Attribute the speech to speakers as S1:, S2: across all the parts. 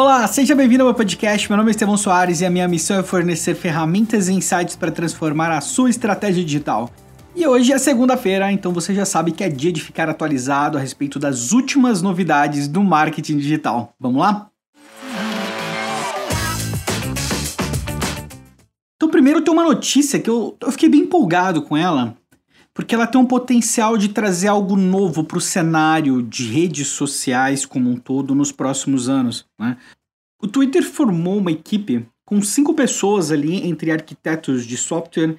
S1: Olá, seja bem-vindo ao meu podcast. Meu nome é Estevão Soares e a minha missão é fornecer ferramentas e insights para transformar a sua estratégia digital. E hoje é segunda-feira, então você já sabe que é dia de ficar atualizado a respeito das últimas novidades do marketing digital. Vamos lá? Então, primeiro tem uma notícia que eu, eu fiquei bem empolgado com ela, porque ela tem um potencial de trazer algo novo para o cenário de redes sociais como um todo nos próximos anos. Né? O Twitter formou uma equipe com cinco pessoas ali, entre arquitetos de software,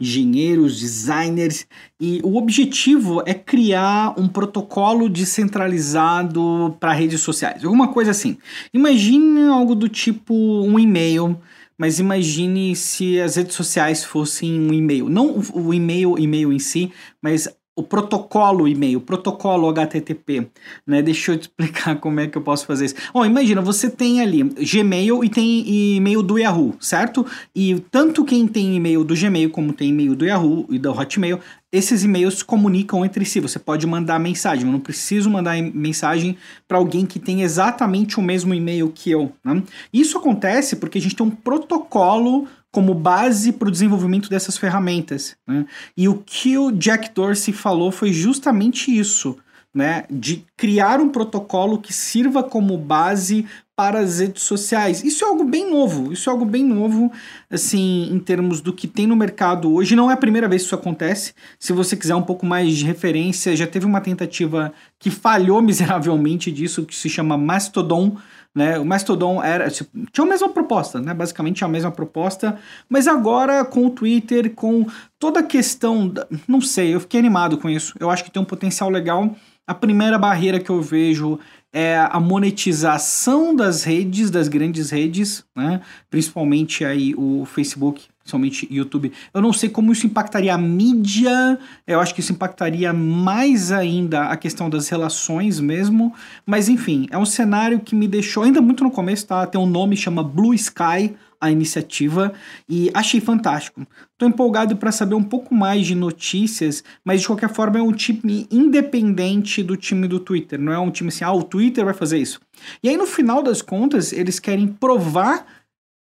S1: engenheiros, designers, e o objetivo é criar um protocolo descentralizado para redes sociais, alguma coisa assim. Imagine algo do tipo um e-mail mas imagine se as redes sociais fossem um e-mail. Não o e-mail, e-mail em si, mas o protocolo e-mail, o protocolo HTTP, né? Deixa eu te explicar como é que eu posso fazer isso. Ó, imagina, você tem ali Gmail e tem e-mail do Yahoo, certo? E tanto quem tem e-mail do Gmail como tem e-mail do Yahoo e do Hotmail esses e-mails se comunicam entre si. Você pode mandar mensagem. Eu não preciso mandar mensagem para alguém que tem exatamente o mesmo e-mail que eu. Né? Isso acontece porque a gente tem um protocolo como base para o desenvolvimento dessas ferramentas. Né? E o que o Jack Dorsey falou foi justamente isso. Né, de criar um protocolo que sirva como base para as redes sociais. Isso é algo bem novo, isso é algo bem novo, assim, em termos do que tem no mercado hoje. Não é a primeira vez que isso acontece. Se você quiser um pouco mais de referência, já teve uma tentativa que falhou miseravelmente disso, que se chama Mastodon. Né? O Mastodon era tipo, tinha a mesma proposta, né? Basicamente a mesma proposta, mas agora com o Twitter, com toda a questão, não sei, eu fiquei animado com isso. Eu acho que tem um potencial legal. A primeira barreira que eu vejo é a monetização das redes, das grandes redes, né? principalmente aí o Facebook, principalmente YouTube. Eu não sei como isso impactaria a mídia, eu acho que isso impactaria mais ainda a questão das relações mesmo, mas enfim, é um cenário que me deixou ainda muito no começo, tá? Tem um nome, chama Blue Sky, a iniciativa e achei fantástico. Estou empolgado para saber um pouco mais de notícias, mas de qualquer forma é um time independente do time do Twitter, não é um time assim, ah, o Twitter vai fazer isso. E aí no final das contas, eles querem provar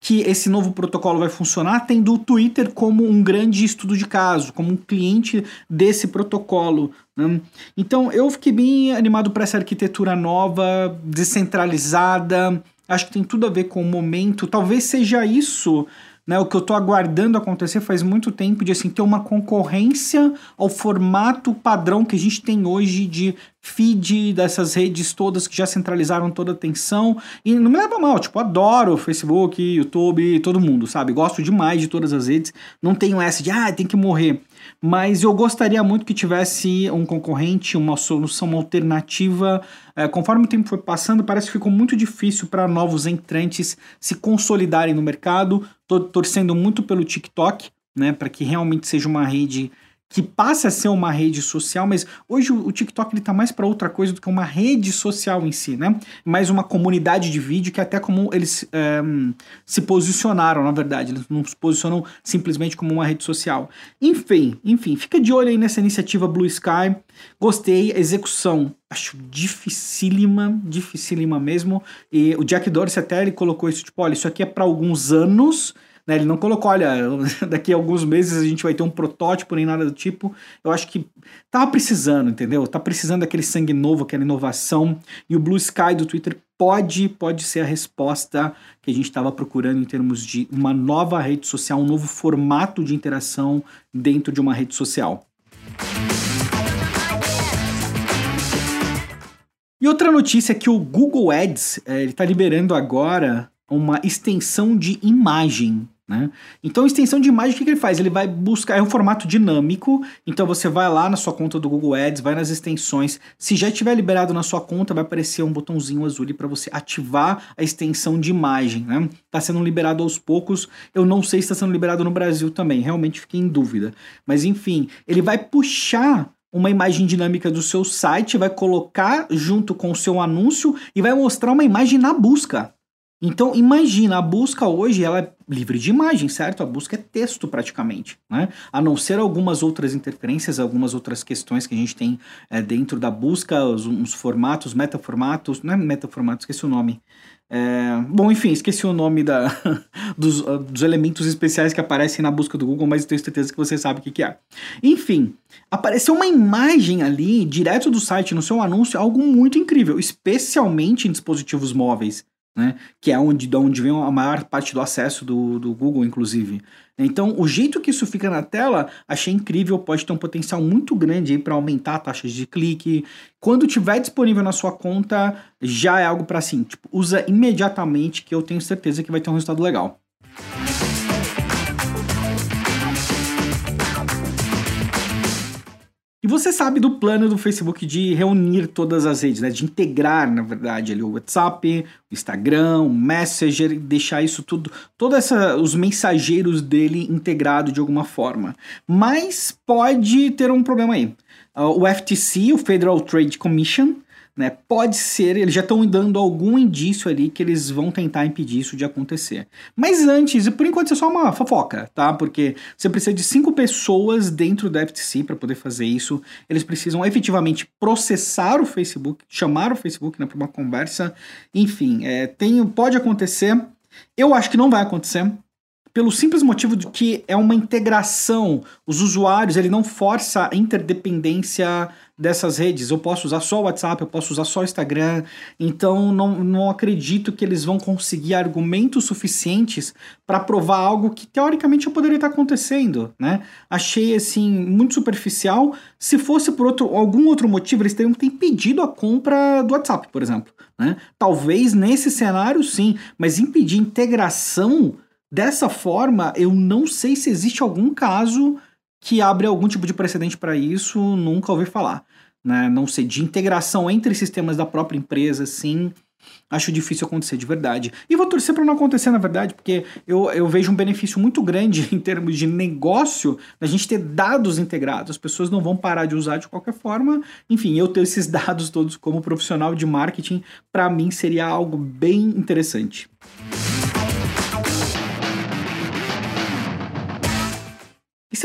S1: que esse novo protocolo vai funcionar tendo o Twitter como um grande estudo de caso, como um cliente desse protocolo. Né? Então eu fiquei bem animado para essa arquitetura nova, descentralizada, Acho que tem tudo a ver com o momento. Talvez seja isso né, o que eu estou aguardando acontecer faz muito tempo, de assim, ter uma concorrência ao formato padrão que a gente tem hoje de feed dessas redes todas que já centralizaram toda a atenção. E não me leva mal, tipo, adoro Facebook, YouTube, todo mundo, sabe? Gosto demais de todas as redes. Não tenho essa de, ah, tem que morrer. Mas eu gostaria muito que tivesse um concorrente, uma solução uma alternativa. É, conforme o tempo foi passando, parece que ficou muito difícil para novos entrantes se consolidarem no mercado. Estou torcendo muito pelo TikTok, né, para que realmente seja uma rede que passe a ser uma rede social, mas hoje o, TikTok ele tá mais para outra coisa do que uma rede social em si, né? Mais uma comunidade de vídeo que é até como eles é, se posicionaram, na verdade, eles não se posicionam simplesmente como uma rede social. Enfim, enfim, fica de olho aí nessa iniciativa Blue Sky. Gostei, a execução acho dificílima, dificílima mesmo. E o Jack Dorsey até ele colocou isso tipo, olha, isso aqui é para alguns anos né? Ele não colocou, olha, daqui a alguns meses a gente vai ter um protótipo nem nada do tipo. Eu acho que tava precisando, entendeu? Tá precisando daquele sangue novo, aquela inovação. E o Blue Sky do Twitter pode, pode ser a resposta que a gente estava procurando em termos de uma nova rede social, um novo formato de interação dentro de uma rede social. E outra notícia é que o Google Ads está liberando agora uma extensão de imagem né? Então, extensão de imagem, o que, que ele faz? Ele vai buscar, é um formato dinâmico, então você vai lá na sua conta do Google Ads, vai nas extensões, se já estiver liberado na sua conta, vai aparecer um botãozinho azul para você ativar a extensão de imagem. Né? Tá sendo liberado aos poucos, eu não sei se está sendo liberado no Brasil também, realmente fiquei em dúvida. Mas enfim, ele vai puxar uma imagem dinâmica do seu site, vai colocar junto com o seu anúncio e vai mostrar uma imagem na busca. Então, imagina, a busca hoje ela é livre de imagem, certo? A busca é texto praticamente, né? A não ser algumas outras interferências, algumas outras questões que a gente tem é, dentro da busca, os, uns formatos, metaformatos, não é metaformato, esqueci o nome. É, bom, enfim, esqueci o nome da, dos, dos, elementos especiais que aparecem na busca do Google, mas tenho certeza que você sabe o que, que é. Enfim, apareceu uma imagem ali, direto do site, no seu anúncio, algo muito incrível, especialmente em dispositivos móveis né? Que é onde, de onde vem a maior parte do acesso do, do Google, inclusive. Então, o jeito que isso fica na tela, achei incrível, pode ter um potencial muito grande para aumentar taxas de clique. Quando tiver disponível na sua conta, já é algo para assim, tipo, usa imediatamente que eu tenho certeza que vai ter um resultado legal. E você sabe do plano do Facebook de reunir todas as redes, né? De integrar, na verdade, ali o WhatsApp, o Instagram, o Messenger, deixar isso tudo, todos os mensageiros dele integrado de alguma forma. Mas pode ter um problema aí. Uh, o FTC, o Federal Trade Commission, né? Pode ser, eles já estão dando algum indício ali que eles vão tentar impedir isso de acontecer. Mas antes, e por enquanto isso é só uma fofoca, tá? Porque você precisa de cinco pessoas dentro da FTC para poder fazer isso. Eles precisam efetivamente processar o Facebook, chamar o Facebook né, para uma conversa. Enfim, é, tem, pode acontecer. Eu acho que não vai acontecer pelo simples motivo de que é uma integração. Os usuários, ele não força a interdependência dessas redes. Eu posso usar só o WhatsApp, eu posso usar só o Instagram. Então, não, não acredito que eles vão conseguir argumentos suficientes para provar algo que teoricamente poderia estar acontecendo, né? Achei assim muito superficial. Se fosse por outro, algum outro motivo, eles teriam que ter impedido a compra do WhatsApp, por exemplo, né? Talvez nesse cenário sim, mas impedir integração Dessa forma, eu não sei se existe algum caso que abre algum tipo de precedente para isso, nunca ouvi falar. Né? Não sei, de integração entre sistemas da própria empresa, sim, acho difícil acontecer de verdade. E vou torcer para não acontecer, na verdade, porque eu, eu vejo um benefício muito grande em termos de negócio da gente ter dados integrados. As pessoas não vão parar de usar de qualquer forma. Enfim, eu ter esses dados todos como profissional de marketing, para mim seria algo bem interessante.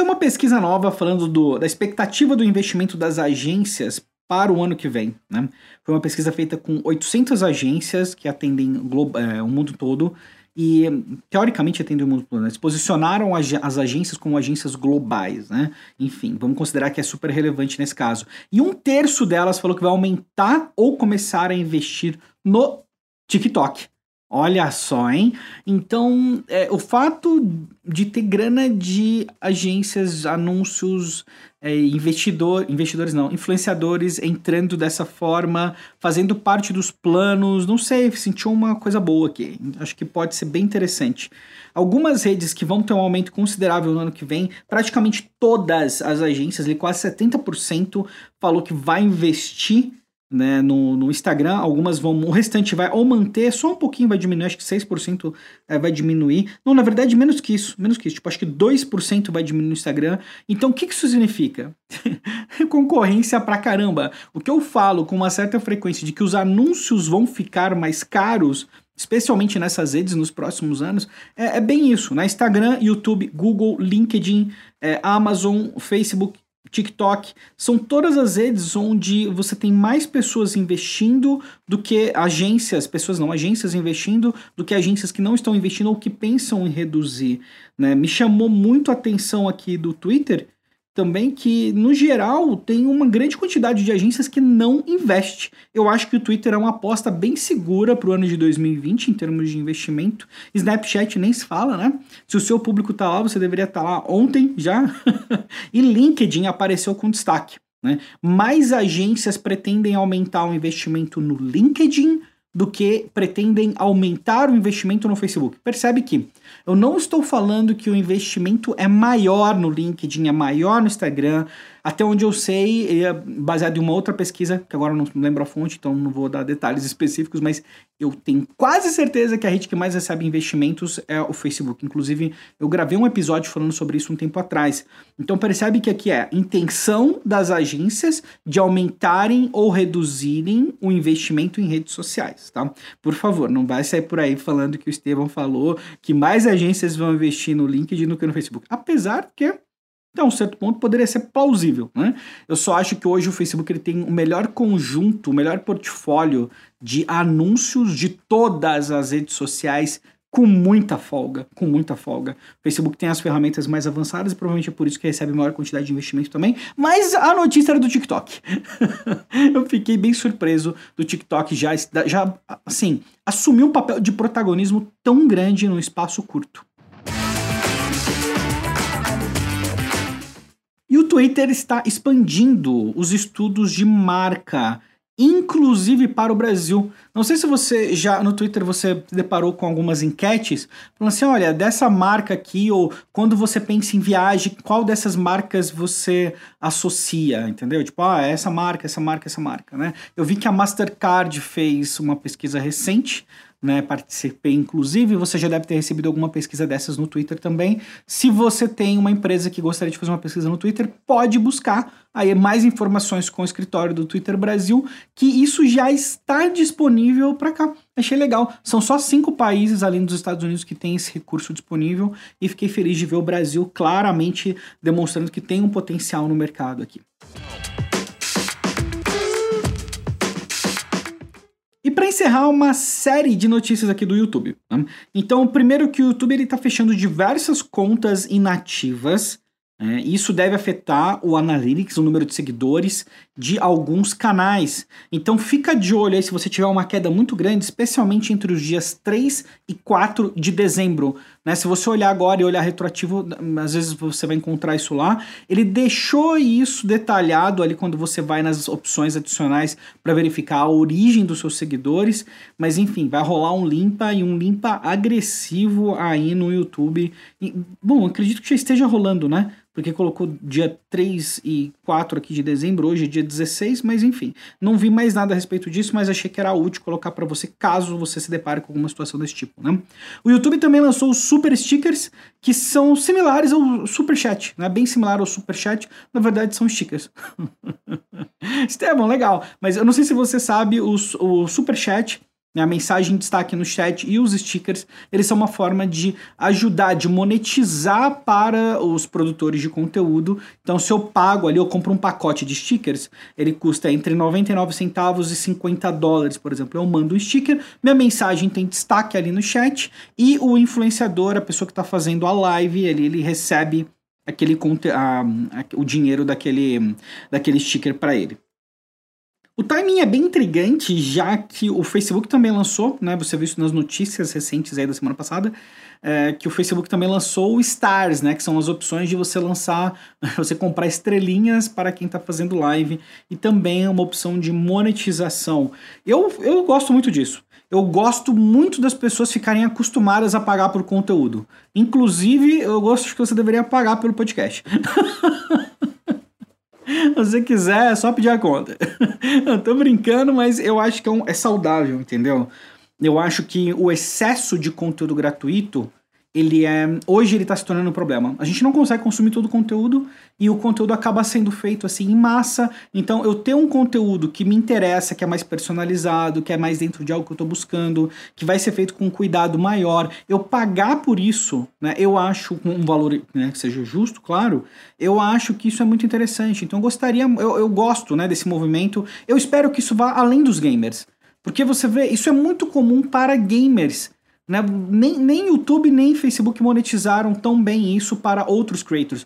S1: É uma pesquisa nova falando do, da expectativa do investimento das agências para o ano que vem. Né? Foi uma pesquisa feita com 800 agências que atendem é, o mundo todo e, teoricamente, atendem o mundo todo. Né? Eles posicionaram as agências como agências globais. Né? Enfim, vamos considerar que é super relevante nesse caso. E um terço delas falou que vai aumentar ou começar a investir no TikTok. Olha só, hein? Então, é, o fato de ter grana de agências, anúncios, é, investidor, investidores não, influenciadores entrando dessa forma, fazendo parte dos planos, não sei, sentiu uma coisa boa aqui. Acho que pode ser bem interessante. Algumas redes que vão ter um aumento considerável no ano que vem, praticamente todas as agências, quase 70%, falou que vai investir né, no, no Instagram, algumas vão, o restante vai ou manter, só um pouquinho vai diminuir, acho que 6% é, vai diminuir. Não, na verdade, menos que isso, menos que isso, tipo, acho que 2% vai diminuir no Instagram. Então, o que, que isso significa? Concorrência pra caramba. O que eu falo com uma certa frequência de que os anúncios vão ficar mais caros, especialmente nessas redes nos próximos anos, é, é bem isso, né? Instagram, YouTube, Google, LinkedIn, é, Amazon, Facebook, TikTok, são todas as redes onde você tem mais pessoas investindo do que agências, pessoas não, agências investindo, do que agências que não estão investindo ou que pensam em reduzir. Né? Me chamou muito a atenção aqui do Twitter também que, no geral, tem uma grande quantidade de agências que não investe. Eu acho que o Twitter é uma aposta bem segura para o ano de 2020 em termos de investimento. Snapchat nem se fala, né? Se o seu público está lá, você deveria estar tá lá ontem já. e LinkedIn apareceu com destaque. Né? Mais agências pretendem aumentar o investimento no LinkedIn do que pretendem aumentar o investimento no Facebook. Percebe que eu não estou falando que o investimento é maior no LinkedIn, é maior no Instagram. Até onde eu sei, ele é baseado em uma outra pesquisa, que agora eu não lembro a fonte, então não vou dar detalhes específicos, mas eu tenho quase certeza que a rede que mais recebe investimentos é o Facebook. Inclusive, eu gravei um episódio falando sobre isso um tempo atrás. Então percebe que aqui é intenção das agências de aumentarem ou reduzirem o investimento em redes sociais, tá? Por favor, não vai sair por aí falando que o Estevão falou que mais agências vão investir no LinkedIn do que no Facebook. Apesar que até um certo ponto poderia ser plausível, né? Eu só acho que hoje o Facebook ele tem o melhor conjunto, o melhor portfólio de anúncios de todas as redes sociais com muita folga, com muita folga. O Facebook tem as ferramentas mais avançadas e provavelmente é por isso que recebe maior quantidade de investimento também. Mas a notícia era do TikTok. Eu fiquei bem surpreso do TikTok já, já assim, assumir um papel de protagonismo tão grande num espaço curto. E o Twitter está expandindo os estudos de marca, inclusive para o Brasil. Não sei se você já no Twitter você deparou com algumas enquetes falando assim, olha, dessa marca aqui ou quando você pensa em viagem, qual dessas marcas você associa, entendeu? Tipo, ah, essa marca, essa marca, essa marca, né? Eu vi que a Mastercard fez uma pesquisa recente né, participei inclusive, você já deve ter recebido alguma pesquisa dessas no Twitter também. Se você tem uma empresa que gostaria de fazer uma pesquisa no Twitter, pode buscar aí mais informações com o escritório do Twitter Brasil, que isso já está disponível para cá. Achei legal. São só cinco países além dos Estados Unidos que têm esse recurso disponível e fiquei feliz de ver o Brasil claramente demonstrando que tem um potencial no mercado aqui. E para encerrar uma série de notícias aqui do YouTube. Né? Então, primeiro que o YouTube está fechando diversas contas inativas. Né? Isso deve afetar o analytics, o número de seguidores de alguns canais. Então fica de olho aí se você tiver uma queda muito grande, especialmente entre os dias 3 e 4 de dezembro. Né? Se você olhar agora e olhar retroativo, às vezes você vai encontrar isso lá. Ele deixou isso detalhado ali quando você vai nas opções adicionais para verificar a origem dos seus seguidores. Mas enfim, vai rolar um limpa e um limpa agressivo aí no YouTube. E, bom, acredito que já esteja rolando, né? porque colocou dia 3 e 4 aqui de dezembro, hoje é dia 16, mas enfim, não vi mais nada a respeito disso, mas achei que era útil colocar para você caso você se depare com alguma situação desse tipo, né? O YouTube também lançou os Super Stickers, que são similares ao Super Chat, né? Bem similar ao Super Chat, na verdade são stickers. Estevam, legal, mas eu não sei se você sabe, os, o Super Chat a mensagem em destaque no chat e os stickers, eles são uma forma de ajudar, de monetizar para os produtores de conteúdo. Então, se eu pago ali, eu compro um pacote de stickers, ele custa entre 99 centavos e 50 dólares, por exemplo. Eu mando um sticker, minha mensagem tem destaque ali no chat e o influenciador, a pessoa que está fazendo a live, ele, ele recebe aquele a, a, o dinheiro daquele, daquele sticker para ele. O timing é bem intrigante, já que o Facebook também lançou, né? Você viu isso nas notícias recentes aí da semana passada, é, que o Facebook também lançou o Stars, né? Que são as opções de você lançar, você comprar estrelinhas para quem está fazendo live e também é uma opção de monetização. Eu, eu gosto muito disso. Eu gosto muito das pessoas ficarem acostumadas a pagar por conteúdo. Inclusive, eu gosto que você deveria pagar pelo podcast. Você quiser, é só pedir a conta. eu tô brincando, mas eu acho que é, um, é saudável, entendeu? Eu acho que o excesso de conteúdo gratuito ele é. Hoje ele está se tornando um problema. A gente não consegue consumir todo o conteúdo e o conteúdo acaba sendo feito assim em massa. Então, eu ter um conteúdo que me interessa, que é mais personalizado, que é mais dentro de algo que eu estou buscando, que vai ser feito com um cuidado maior, eu pagar por isso, né? Eu acho um valor né, que seja justo, claro. Eu acho que isso é muito interessante. Então, eu gostaria, eu, eu gosto, né, desse movimento. Eu espero que isso vá além dos gamers. Porque você vê, isso é muito comum para gamers né? Nem, nem YouTube nem Facebook monetizaram tão bem isso para outros creators.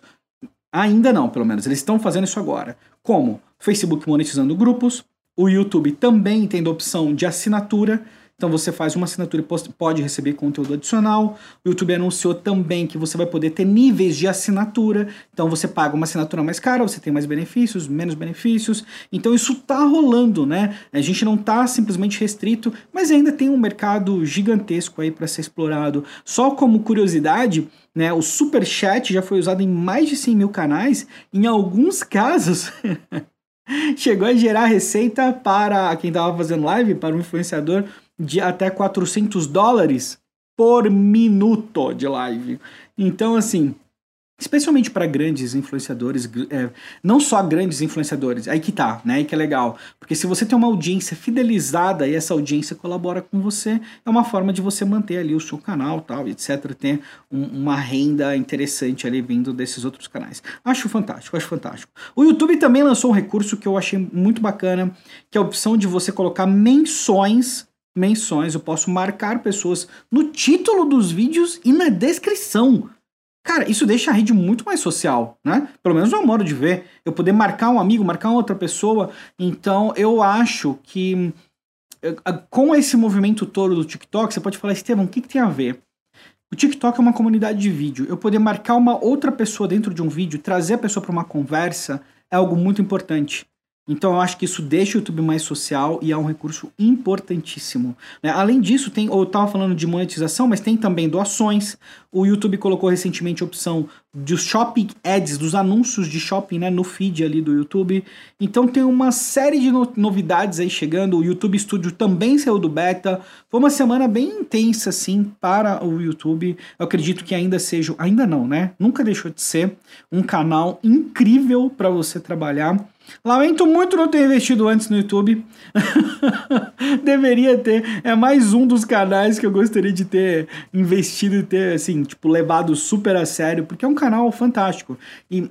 S1: Ainda não, pelo menos. Eles estão fazendo isso agora. Como? Facebook monetizando grupos, o YouTube também tendo opção de assinatura. Então você faz uma assinatura e pode receber conteúdo adicional. O YouTube anunciou também que você vai poder ter níveis de assinatura. Então você paga uma assinatura mais cara, você tem mais benefícios, menos benefícios. Então isso tá rolando, né? A gente não tá simplesmente restrito, mas ainda tem um mercado gigantesco aí para ser explorado. Só como curiosidade, né, o Super Chat já foi usado em mais de 100 mil canais. Em alguns casos, chegou a gerar receita para quem estava fazendo live, para um influenciador, de até 400 dólares por minuto de live. Então, assim, Especialmente para grandes influenciadores, é, não só grandes influenciadores, aí que tá, né? Aí que é legal. Porque se você tem uma audiência fidelizada e essa audiência colabora com você, é uma forma de você manter ali o seu canal, tal, etc. Ter um, uma renda interessante ali vindo desses outros canais. Acho fantástico, acho fantástico. O YouTube também lançou um recurso que eu achei muito bacana, que é a opção de você colocar menções menções, eu posso marcar pessoas no título dos vídeos e na descrição. Cara, isso deixa a rede muito mais social, né? Pelo menos é um modo de ver. Eu poder marcar um amigo, marcar outra pessoa. Então, eu acho que eh, com esse movimento todo do TikTok, você pode falar, Estevam, o que, que tem a ver? O TikTok é uma comunidade de vídeo. Eu poder marcar uma outra pessoa dentro de um vídeo, trazer a pessoa para uma conversa, é algo muito importante. Então eu acho que isso deixa o YouTube mais social e é um recurso importantíssimo. Né? Além disso, tem, eu estava falando de monetização, mas tem também doações. O YouTube colocou recentemente a opção dos shopping ads, dos anúncios de shopping né, no feed ali do YouTube. Então tem uma série de no novidades aí chegando. O YouTube Studio também saiu do beta. Foi uma semana bem intensa, assim, para o YouTube. Eu acredito que ainda seja, ainda não, né? Nunca deixou de ser um canal incrível para você trabalhar. Lamento muito não ter investido antes no YouTube. Deveria ter. É mais um dos canais que eu gostaria de ter investido e ter, assim, tipo, levado super a sério, porque é um canal fantástico. E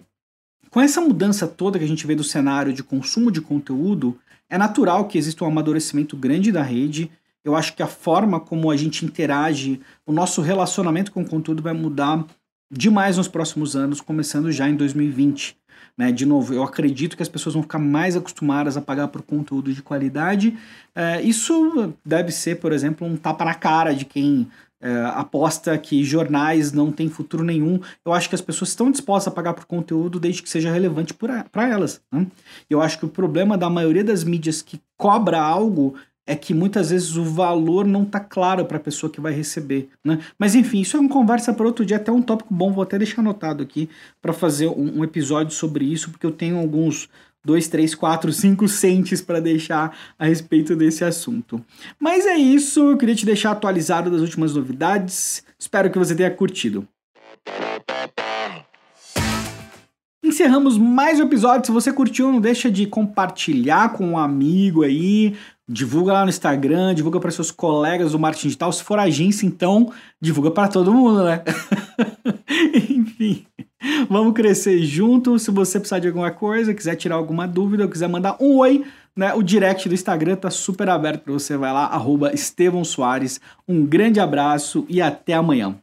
S1: com essa mudança toda que a gente vê do cenário de consumo de conteúdo, é natural que exista um amadurecimento grande da rede. Eu acho que a forma como a gente interage, o nosso relacionamento com o conteúdo vai mudar demais nos próximos anos, começando já em 2020. Né? De novo, eu acredito que as pessoas vão ficar mais acostumadas a pagar por conteúdo de qualidade. É, isso deve ser, por exemplo, um tapa na cara de quem é, aposta que jornais não têm futuro nenhum. Eu acho que as pessoas estão dispostas a pagar por conteúdo desde que seja relevante para elas. Né? Eu acho que o problema da maioria das mídias que cobra algo é que muitas vezes o valor não tá claro para a pessoa que vai receber, né? Mas enfim, isso é uma conversa para outro dia, até um tópico bom, vou até deixar anotado aqui para fazer um, um, episódio sobre isso, porque eu tenho alguns dois, três, quatro, cinco centes para deixar a respeito desse assunto. Mas é isso, eu queria te deixar atualizado das últimas novidades. Espero que você tenha curtido. Encerramos mais um episódio. Se você curtiu, não deixa de compartilhar com um amigo aí, Divulga lá no Instagram, divulga para seus colegas do marketing digital. Se for agência, então divulga para todo mundo, né? Enfim, vamos crescer junto. Se você precisar de alguma coisa, quiser tirar alguma dúvida, quiser mandar um oi, né? O direct do Instagram tá super aberto para você. Vai lá, arroba Estevão Soares. Um grande abraço e até amanhã.